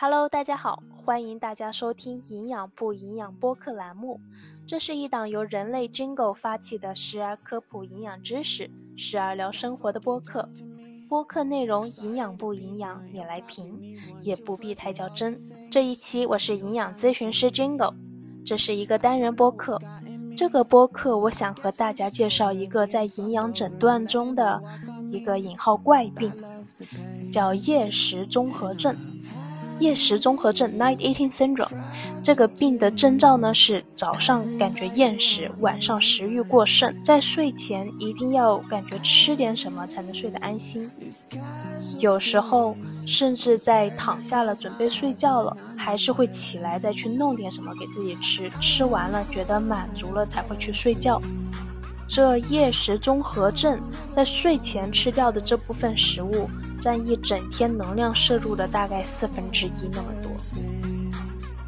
Hello，大家好，欢迎大家收听《营养不营养》播客栏目。这是一档由人类 Jingle 发起的，时而科普营养知识，时而聊生活的播客。播客内容营养不营养，你来评，也不必太较真。这一期我是营养咨询师 Jingle，这是一个单人播客。这个播客我想和大家介绍一个在营养诊断中的一个引号怪病，叫夜食综合症。夜食综合症 （Night Eating Syndrome） 这个病的征兆呢是早上感觉厌食，晚上食欲过剩，在睡前一定要感觉吃点什么才能睡得安心。有时候甚至在躺下了准备睡觉了，还是会起来再去弄点什么给自己吃，吃完了觉得满足了才会去睡觉。这夜食综合症在睡前吃掉的这部分食物。占一整天能量摄入的大概四分之一那么多。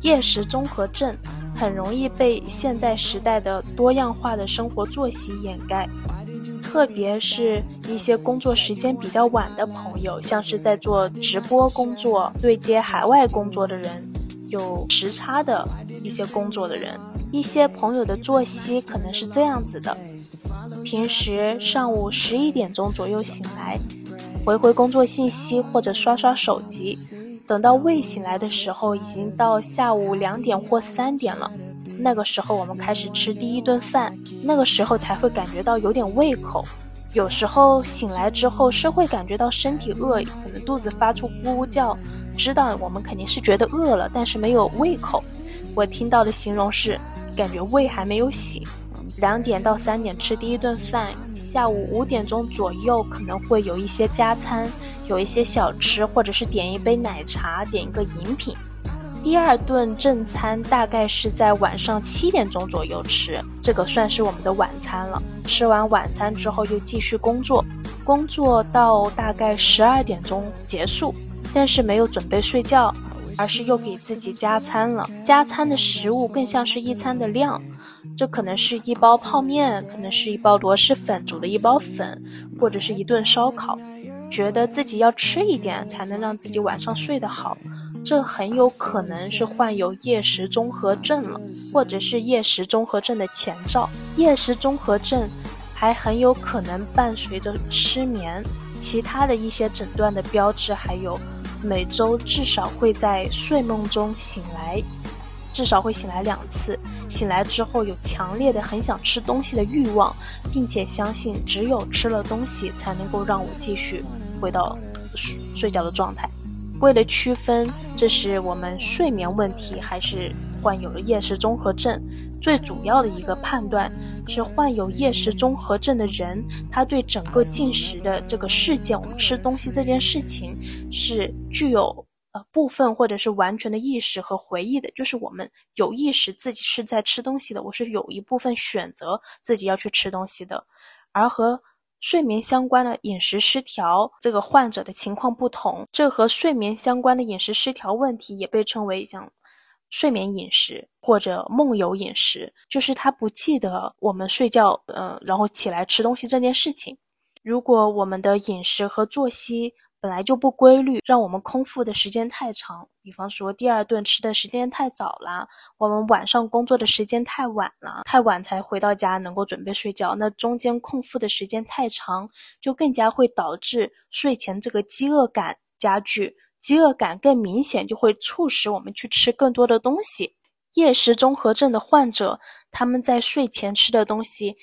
夜食综合症很容易被现在时代的多样化的生活作息掩盖，特别是一些工作时间比较晚的朋友，像是在做直播工作、对接海外工作的人，有时差的一些工作的人，一些朋友的作息可能是这样子的：平时上午十一点钟左右醒来。回回工作信息或者刷刷手机，等到胃醒来的时候，已经到下午两点或三点了。那个时候我们开始吃第一顿饭，那个时候才会感觉到有点胃口。有时候醒来之后是会感觉到身体饿，可能肚子发出咕咕叫，知道我们肯定是觉得饿了，但是没有胃口。我听到的形容是感觉胃还没有醒。两点到三点吃第一顿饭，下午五点钟左右可能会有一些加餐，有一些小吃，或者是点一杯奶茶，点一个饮品。第二顿正餐大概是在晚上七点钟左右吃，这个算是我们的晚餐了。吃完晚餐之后又继续工作，工作到大概十二点钟结束，但是没有准备睡觉。而是又给自己加餐了，加餐的食物更像是一餐的量，这可能是一包泡面，可能是一包螺蛳粉煮的一包粉，或者是一顿烧烤，觉得自己要吃一点才能让自己晚上睡得好，这很有可能是患有夜食综合症了，或者是夜食综合症的前兆。夜食综合症还很有可能伴随着失眠，其他的一些诊断的标志还有。每周至少会在睡梦中醒来，至少会醒来两次。醒来之后有强烈的很想吃东西的欲望，并且相信只有吃了东西才能够让我继续回到睡睡觉的状态。为了区分这是我们睡眠问题还是患有了夜食综合症，最主要的一个判断。是患有夜食综合症的人，他对整个进食的这个事件，我们吃东西这件事情，是具有呃部分或者是完全的意识和回忆的。就是我们有意识自己是在吃东西的，我是有一部分选择自己要去吃东西的。而和睡眠相关的饮食失调这个患者的情况不同，这和睡眠相关的饮食失调问题也被称为像。睡眠饮食或者梦游饮食，就是他不记得我们睡觉，呃，然后起来吃东西这件事情。如果我们的饮食和作息本来就不规律，让我们空腹的时间太长，比方说第二顿吃的时间太早了，我们晚上工作的时间太晚了，太晚才回到家能够准备睡觉，那中间空腹的时间太长，就更加会导致睡前这个饥饿感加剧。饥饿感更明显，就会促使我们去吃更多的东西。夜食综合症的患者，他们在睡前吃的东西，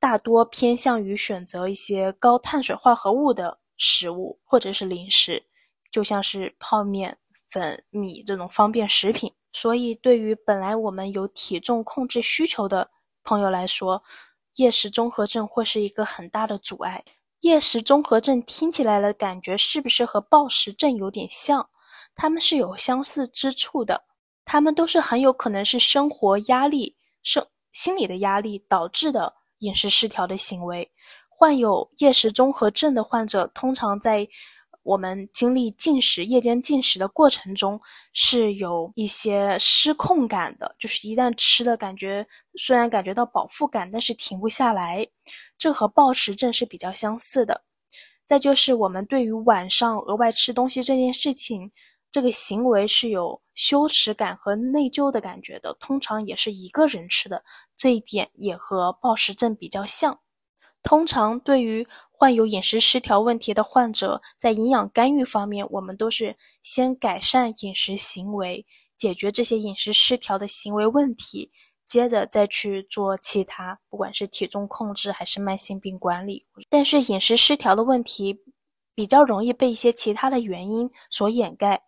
大多偏向于选择一些高碳水化合物的食物或者是零食，就像是泡面、粉、米这种方便食品。所以，对于本来我们有体重控制需求的朋友来说，夜食综合症会是一个很大的阻碍。夜食综合症听起来的感觉是不是和暴食症有点像？他们是有相似之处的，他们都是很有可能是生活压力、生心理的压力导致的饮食失调的行为。患有夜食综合症的患者通常在。我们经历进食、夜间进食的过程中，是有一些失控感的。就是一旦吃了，感觉虽然感觉到饱腹感，但是停不下来。这和暴食症是比较相似的。再就是我们对于晚上额外吃东西这件事情，这个行为是有羞耻感和内疚的感觉的，通常也是一个人吃的，这一点也和暴食症比较像。通常对于患有饮食失调问题的患者，在营养干预方面，我们都是先改善饮食行为，解决这些饮食失调的行为问题。接着再去做其他，不管是体重控制还是慢性病管理。但是饮食失调的问题比较容易被一些其他的原因所掩盖，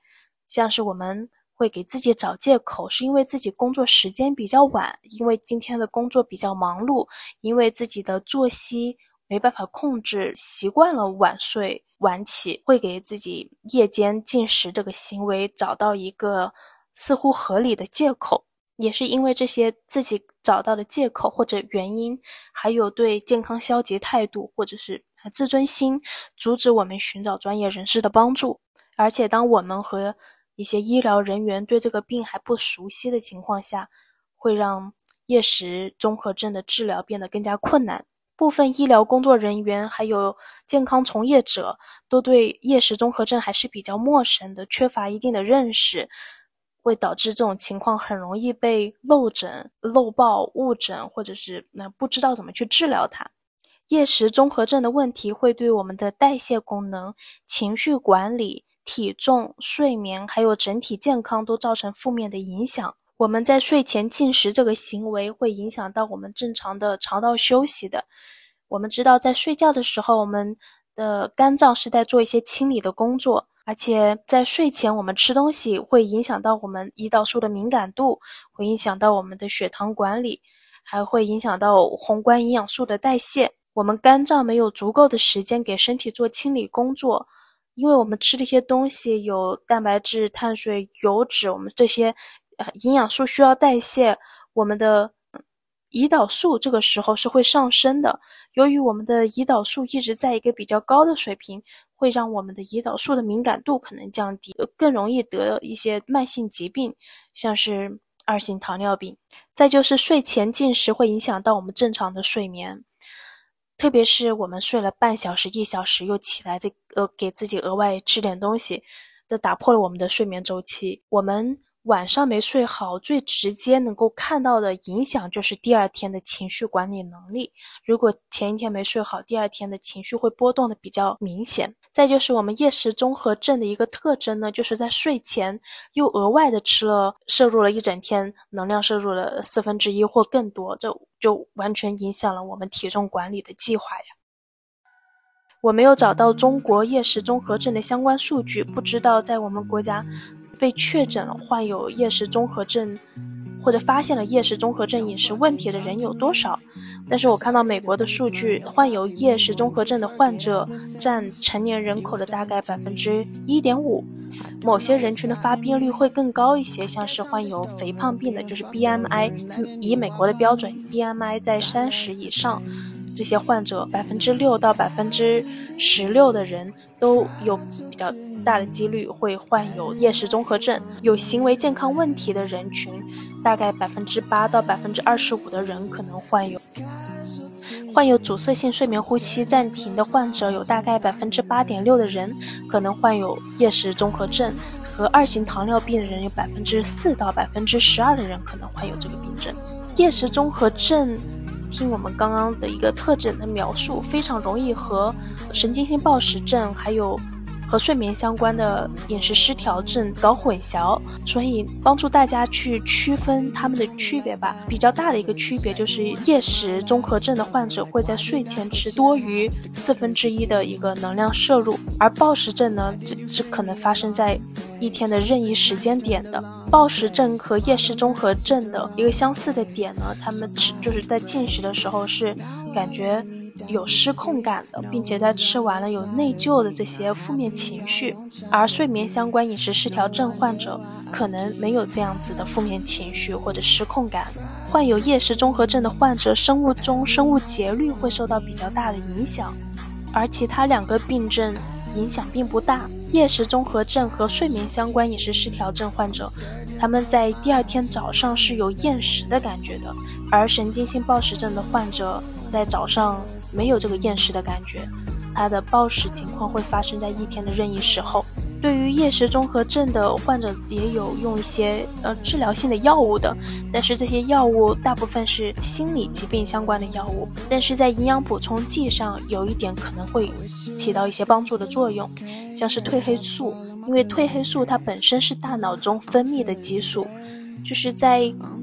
像是我们会给自己找借口，是因为自己工作时间比较晚，因为今天的工作比较忙碌，因为自己的作息没办法控制，习惯了晚睡晚起，会给自己夜间进食这个行为找到一个似乎合理的借口。也是因为这些自己找到的借口或者原因，还有对健康消极态度，或者是自尊心，阻止我们寻找专业人士的帮助。而且，当我们和一些医疗人员对这个病还不熟悉的情况下，会让夜食综合症的治疗变得更加困难。部分医疗工作人员还有健康从业者都对夜食综合症还是比较陌生的，缺乏一定的认识。会导致这种情况很容易被漏诊、漏报、误诊，或者是那不知道怎么去治疗它。夜食综合症的问题会对我们的代谢功能、情绪管理、体重、睡眠，还有整体健康都造成负面的影响。我们在睡前进食这个行为会影响到我们正常的肠道休息的。我们知道，在睡觉的时候，我们的肝脏是在做一些清理的工作。而且在睡前，我们吃东西会影响到我们胰岛素的敏感度，会影响到我们的血糖管理，还会影响到宏观营养素的代谢。我们肝脏没有足够的时间给身体做清理工作，因为我们吃的一些东西有蛋白质、碳水、油脂，我们这些呃营养素需要代谢，我们的胰岛素这个时候是会上升的。由于我们的胰岛素一直在一个比较高的水平。会让我们的胰岛素的敏感度可能降低，更容易得一些慢性疾病，像是二型糖尿病。再就是睡前进食会影响到我们正常的睡眠，特别是我们睡了半小时、一小时又起来，这呃给自己额外吃点东西，这打破了我们的睡眠周期。我们。晚上没睡好，最直接能够看到的影响就是第二天的情绪管理能力。如果前一天没睡好，第二天的情绪会波动的比较明显。再就是我们夜食综合症的一个特征呢，就是在睡前又额外的吃了，摄入了一整天能量，摄入了四分之一或更多，这就完全影响了我们体重管理的计划呀。我没有找到中国夜食综合症的相关数据，不知道在我们国家。被确诊患有夜食综合症，或者发现了夜食综合症饮食问题的人有多少？但是我看到美国的数据，患有夜食综合症的患者占成年人口的大概百分之一点五，某些人群的发病率会更高一些，像是患有肥胖病的，就是 BMI，以美国的标准，BMI 在三十以上。这些患者百分之六到百分之十六的人都有比较大的几率会患有夜食综合症。有行为健康问题的人群，大概百分之八到百分之二十五的人可能患有。患有阻塞性睡眠呼吸暂停的患者有大概百分之八点六的人可能患有夜食综合症，和二型糖尿病的人有百分之四到百分之十二的人可能患有这个病症。夜食综合症。听我们刚刚的一个特征的描述，非常容易和神经性暴食症还有。和睡眠相关的饮食失调症搞混淆，所以帮助大家去区分它们的区别吧。比较大的一个区别就是夜食综合症的患者会在睡前吃多于四分之一的一个能量摄入，而暴食症呢，只只可能发生在一天的任意时间点的。暴食症和夜食综合症的一个相似的点呢，他们吃就是在进食的时候是感觉。有失控感的，并且在吃完了有内疚的这些负面情绪，而睡眠相关饮食失调症患者可能没有这样子的负面情绪或者失控感。患有夜食综合症的患者，生物钟、生物节律会受到比较大的影响，而其他两个病症影响并不大。夜食综合症和睡眠相关饮食失调症患者，他们在第二天早上是有厌食的感觉的，而神经性暴食症的患者在早上。没有这个厌食的感觉，它的暴食情况会发生在一天的任意时候。对于厌食综合症的患者，也有用一些呃治疗性的药物的，但是这些药物大部分是心理疾病相关的药物。但是在营养补充剂上，有一点可能会起到一些帮助的作用，像是褪黑素，因为褪黑素它本身是大脑中分泌的激素。就是在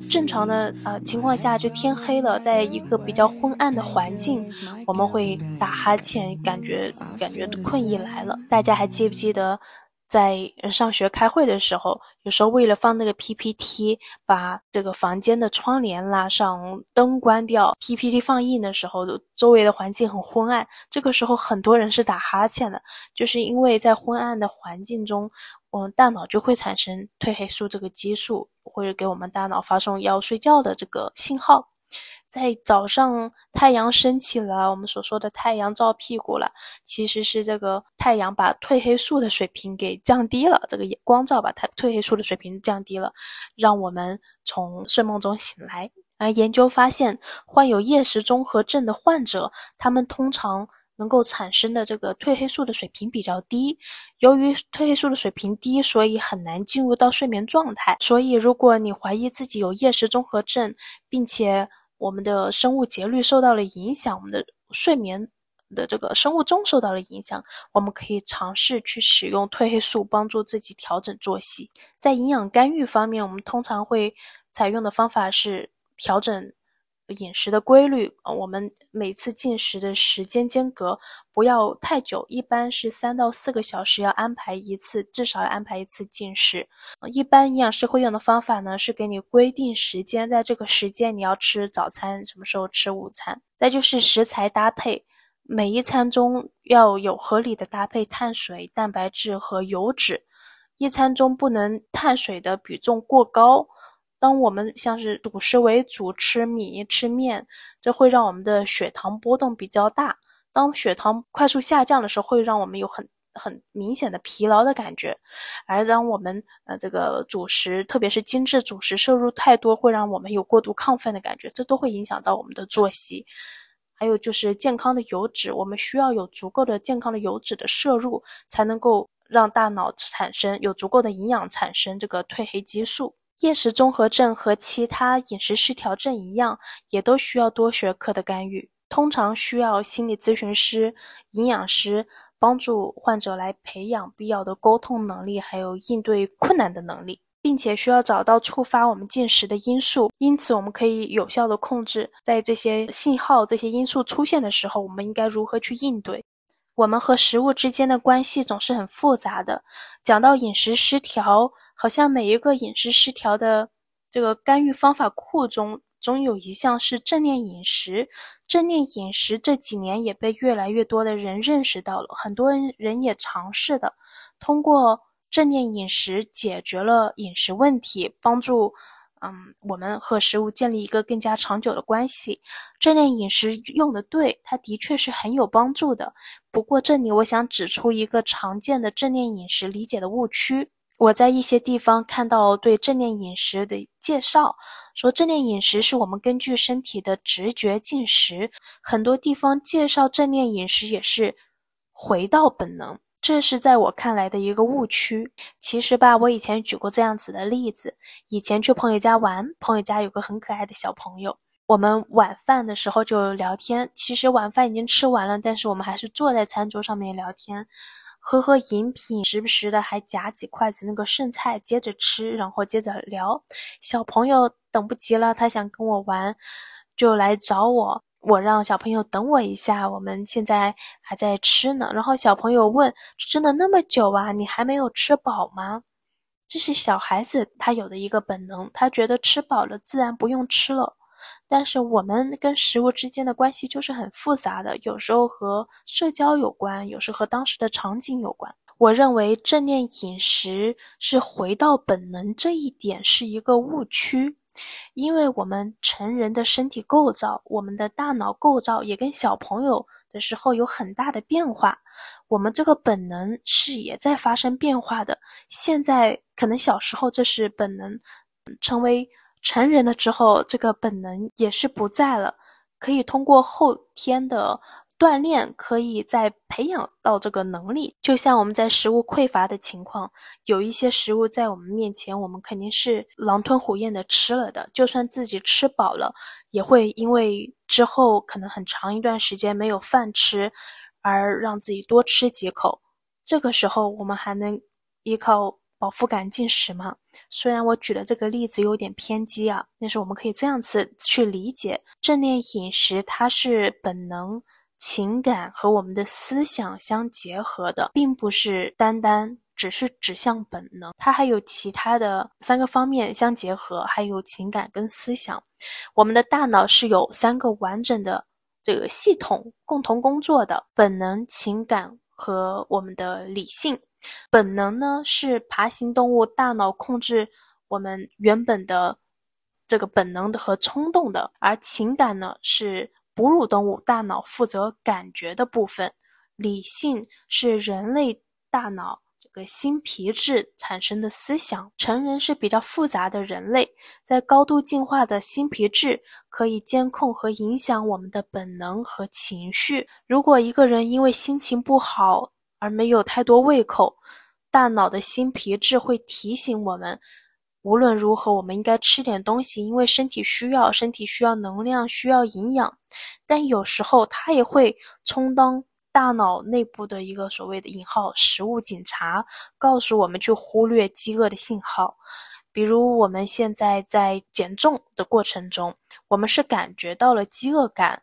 正常的呃情况下，就天黑了，在一个比较昏暗的环境，我们会打哈欠，感觉感觉困意来了。大家还记不记得，在上学开会的时候，有时候为了放那个 PPT，把这个房间的窗帘拉上，灯关掉，PPT 放映的时候，周围的环境很昏暗，这个时候很多人是打哈欠的，就是因为在昏暗的环境中。我们大脑就会产生褪黑素这个激素，会给我们大脑发送要睡觉的这个信号。在早上太阳升起了，我们所说的太阳照屁股了，其实是这个太阳把褪黑素的水平给降低了，这个光照把它褪黑素的水平降低了，让我们从睡梦中醒来。而研究发现，患有厌食综合症的患者，他们通常。能够产生的这个褪黑素的水平比较低，由于褪黑素的水平低，所以很难进入到睡眠状态。所以，如果你怀疑自己有厌食综合症，并且我们的生物节律受到了影响，我们的睡眠的这个生物钟受到了影响，我们可以尝试去使用褪黑素帮助自己调整作息。在营养干预方面，我们通常会采用的方法是调整。饮食的规律，我们每次进食的时间间隔不要太久，一般是三到四个小时要安排一次，至少要安排一次进食。一般营养师会用的方法呢，是给你规定时间，在这个时间你要吃早餐，什么时候吃午餐。再就是食材搭配，每一餐中要有合理的搭配碳水、蛋白质和油脂，一餐中不能碳水的比重过高。当我们像是主食为主吃米吃面，这会让我们的血糖波动比较大。当血糖快速下降的时候，会让我们有很很明显的疲劳的感觉。而当我们呃这个主食，特别是精致主食摄入太多，会让我们有过度亢奋的感觉，这都会影响到我们的作息。还有就是健康的油脂，我们需要有足够的健康的油脂的摄入，才能够让大脑产生有足够的营养，产生这个褪黑激素。厌食综合症和其他饮食失调症一样，也都需要多学科的干预。通常需要心理咨询师、营养师帮助患者来培养必要的沟通能力，还有应对困难的能力，并且需要找到触发我们进食的因素。因此，我们可以有效的控制在这些信号、这些因素出现的时候，我们应该如何去应对。我们和食物之间的关系总是很复杂的。讲到饮食失调。好像每一个饮食失调的这个干预方法库中，总有一项是正念饮食。正念饮食这几年也被越来越多的人认识到了，很多人也尝试的通过正念饮食解决了饮食问题，帮助嗯我们和食物建立一个更加长久的关系。正念饮食用的对，它的确是很有帮助的。不过这里我想指出一个常见的正念饮食理解的误区。我在一些地方看到对正念饮食的介绍，说正念饮食是我们根据身体的直觉进食。很多地方介绍正念饮食也是回到本能，这是在我看来的一个误区。其实吧，我以前举过这样子的例子：以前去朋友家玩，朋友家有个很可爱的小朋友，我们晚饭的时候就聊天。其实晚饭已经吃完了，但是我们还是坐在餐桌上面聊天。喝喝饮品，时不时的还夹几筷子那个剩菜，接着吃，然后接着聊。小朋友等不及了，他想跟我玩，就来找我。我让小朋友等我一下，我们现在还在吃呢。然后小朋友问：“真的那么久啊？你还没有吃饱吗？”这是小孩子他有的一个本能，他觉得吃饱了自然不用吃了。但是我们跟食物之间的关系就是很复杂的，有时候和社交有关，有时和当时的场景有关。我认为正念饮食是回到本能这一点是一个误区，因为我们成人的身体构造，我们的大脑构造也跟小朋友的时候有很大的变化，我们这个本能是也在发生变化的。现在可能小时候这是本能，成为。成人了之后，这个本能也是不在了，可以通过后天的锻炼可以再培养到这个能力。就像我们在食物匮乏的情况，有一些食物在我们面前，我们肯定是狼吞虎咽的吃了的。就算自己吃饱了，也会因为之后可能很长一段时间没有饭吃，而让自己多吃几口。这个时候，我们还能依靠。饱腹感进食吗？虽然我举的这个例子有点偏激啊，但是我们可以这样子去理解：正念饮食它是本能、情感和我们的思想相结合的，并不是单单只是指向本能，它还有其他的三个方面相结合，还有情感跟思想。我们的大脑是有三个完整的这个系统共同工作的：本能、情感和我们的理性。本能呢是爬行动物大脑控制我们原本的这个本能的和冲动的，而情感呢是哺乳动物大脑负责感觉的部分，理性是人类大脑这个新皮质产生的思想。成人是比较复杂的人类，在高度进化的新皮质可以监控和影响我们的本能和情绪。如果一个人因为心情不好，而没有太多胃口，大脑的新皮质会提醒我们，无论如何，我们应该吃点东西，因为身体需要，身体需要能量，需要营养。但有时候，它也会充当大脑内部的一个所谓的“引号”食物警察，告诉我们去忽略饥饿的信号。比如，我们现在在减重的过程中，我们是感觉到了饥饿感。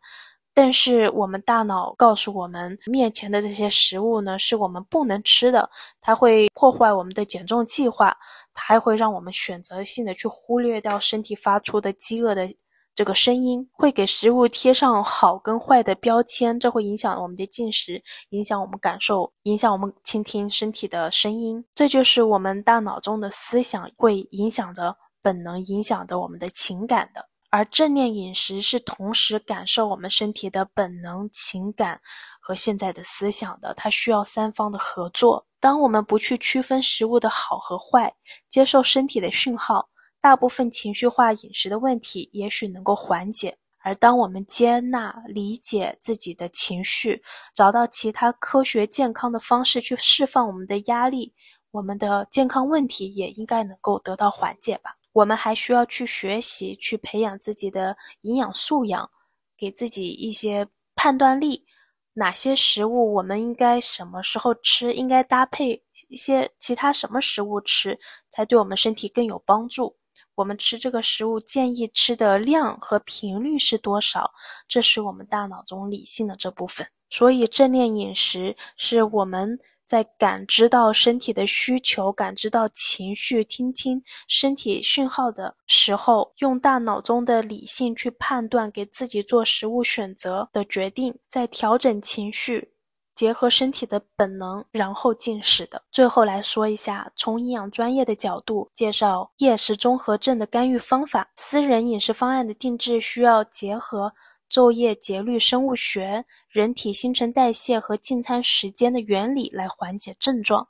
但是我们大脑告诉我们，面前的这些食物呢，是我们不能吃的，它会破坏我们的减重计划，它还会让我们选择性的去忽略掉身体发出的饥饿的这个声音，会给食物贴上好跟坏的标签，这会影响我们的进食，影响我们感受，影响我们倾听身体的声音。这就是我们大脑中的思想会影响着本能，影响着我们的情感的。而正念饮食是同时感受我们身体的本能、情感和现在的思想的，它需要三方的合作。当我们不去区分食物的好和坏，接受身体的讯号，大部分情绪化饮食的问题也许能够缓解。而当我们接纳、理解自己的情绪，找到其他科学健康的方式去释放我们的压力，我们的健康问题也应该能够得到缓解吧。我们还需要去学习，去培养自己的营养素养，给自己一些判断力。哪些食物我们应该什么时候吃？应该搭配一些其他什么食物吃，才对我们身体更有帮助？我们吃这个食物建议吃的量和频率是多少？这是我们大脑中理性的这部分。所以，正念饮食是我们。在感知到身体的需求、感知到情绪、听清身体讯号的时候，用大脑中的理性去判断，给自己做食物选择的决定，再调整情绪，结合身体的本能，然后进食的。最后来说一下，从营养专业的角度介绍夜食综合症的干预方法。私人饮食方案的定制需要结合。昼夜节律、生物学、人体新陈代谢和进餐时间的原理来缓解症状，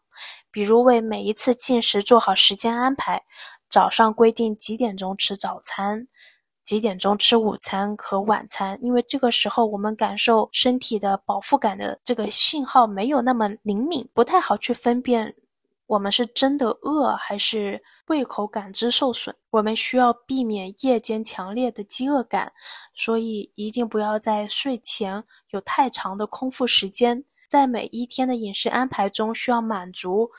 比如为每一次进食做好时间安排，早上规定几点钟吃早餐，几点钟吃午餐和晚餐，因为这个时候我们感受身体的饱腹感的这个信号没有那么灵敏，不太好去分辨。我们是真的饿还是胃口感知受损？我们需要避免夜间强烈的饥饿感，所以一定不要在睡前有太长的空腹时间。在每一天的饮食安排中，需要满足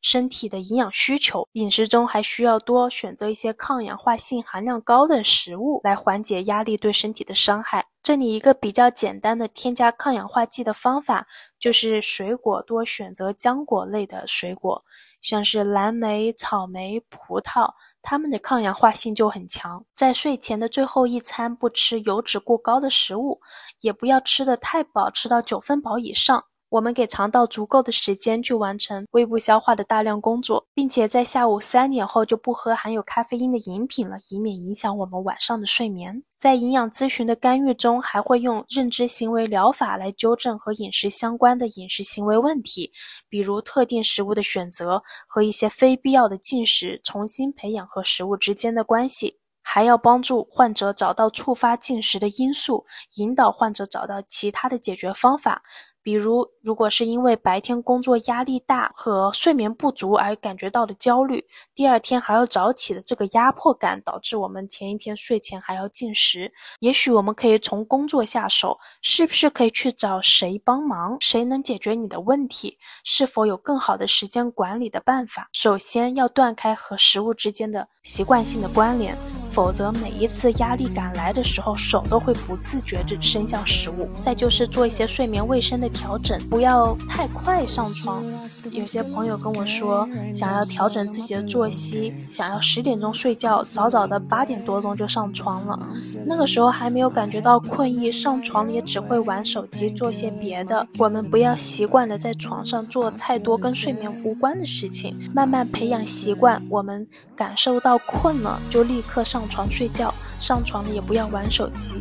身体的营养需求。饮食中还需要多选择一些抗氧化性含量高的食物，来缓解压力对身体的伤害。这里一个比较简单的添加抗氧化剂的方法，就是水果多选择浆果类的水果，像是蓝莓、草莓、葡萄，它们的抗氧化性就很强。在睡前的最后一餐，不吃油脂过高的食物，也不要吃的太饱，吃到九分饱以上。我们给肠道足够的时间去完成胃部消化的大量工作，并且在下午三点后就不喝含有咖啡因的饮品了，以免影响我们晚上的睡眠。在营养咨询的干预中，还会用认知行为疗法来纠正和饮食相关的饮食行为问题，比如特定食物的选择和一些非必要的进食，重新培养和食物之间的关系。还要帮助患者找到触发进食的因素，引导患者找到其他的解决方法。比如，如果是因为白天工作压力大和睡眠不足而感觉到的焦虑，第二天还要早起的这个压迫感，导致我们前一天睡前还要进食。也许我们可以从工作下手，是不是可以去找谁帮忙？谁能解决你的问题？是否有更好的时间管理的办法？首先要断开和食物之间的习惯性的关联。否则，每一次压力感来的时候，手都会不自觉地伸向食物。再就是做一些睡眠卫生的调整，不要太快上床。有些朋友跟我说，想要调整自己的作息，想要十点钟睡觉，早早的八点多钟就上床了。那个时候还没有感觉到困意，上床也只会玩手机，做些别的。我们不要习惯的在床上做太多跟睡眠无关的事情，慢慢培养习惯。我们感受到困了，就立刻上。上床睡觉，上床了也不要玩手机。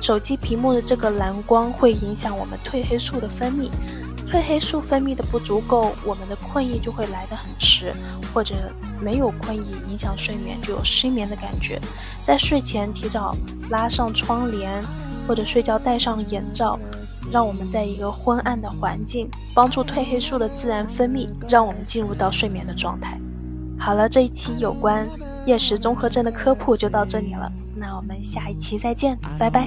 手机屏幕的这个蓝光会影响我们褪黑素的分泌，褪黑素分泌的不足够，我们的困意就会来得很迟，或者没有困意，影响睡眠，就有失眠的感觉。在睡前提早拉上窗帘，或者睡觉戴上眼罩，让我们在一个昏暗的环境，帮助褪黑素的自然分泌，让我们进入到睡眠的状态。好了，这一期有关。夜食综合症的科普就到这里了，那我们下一期再见，拜拜。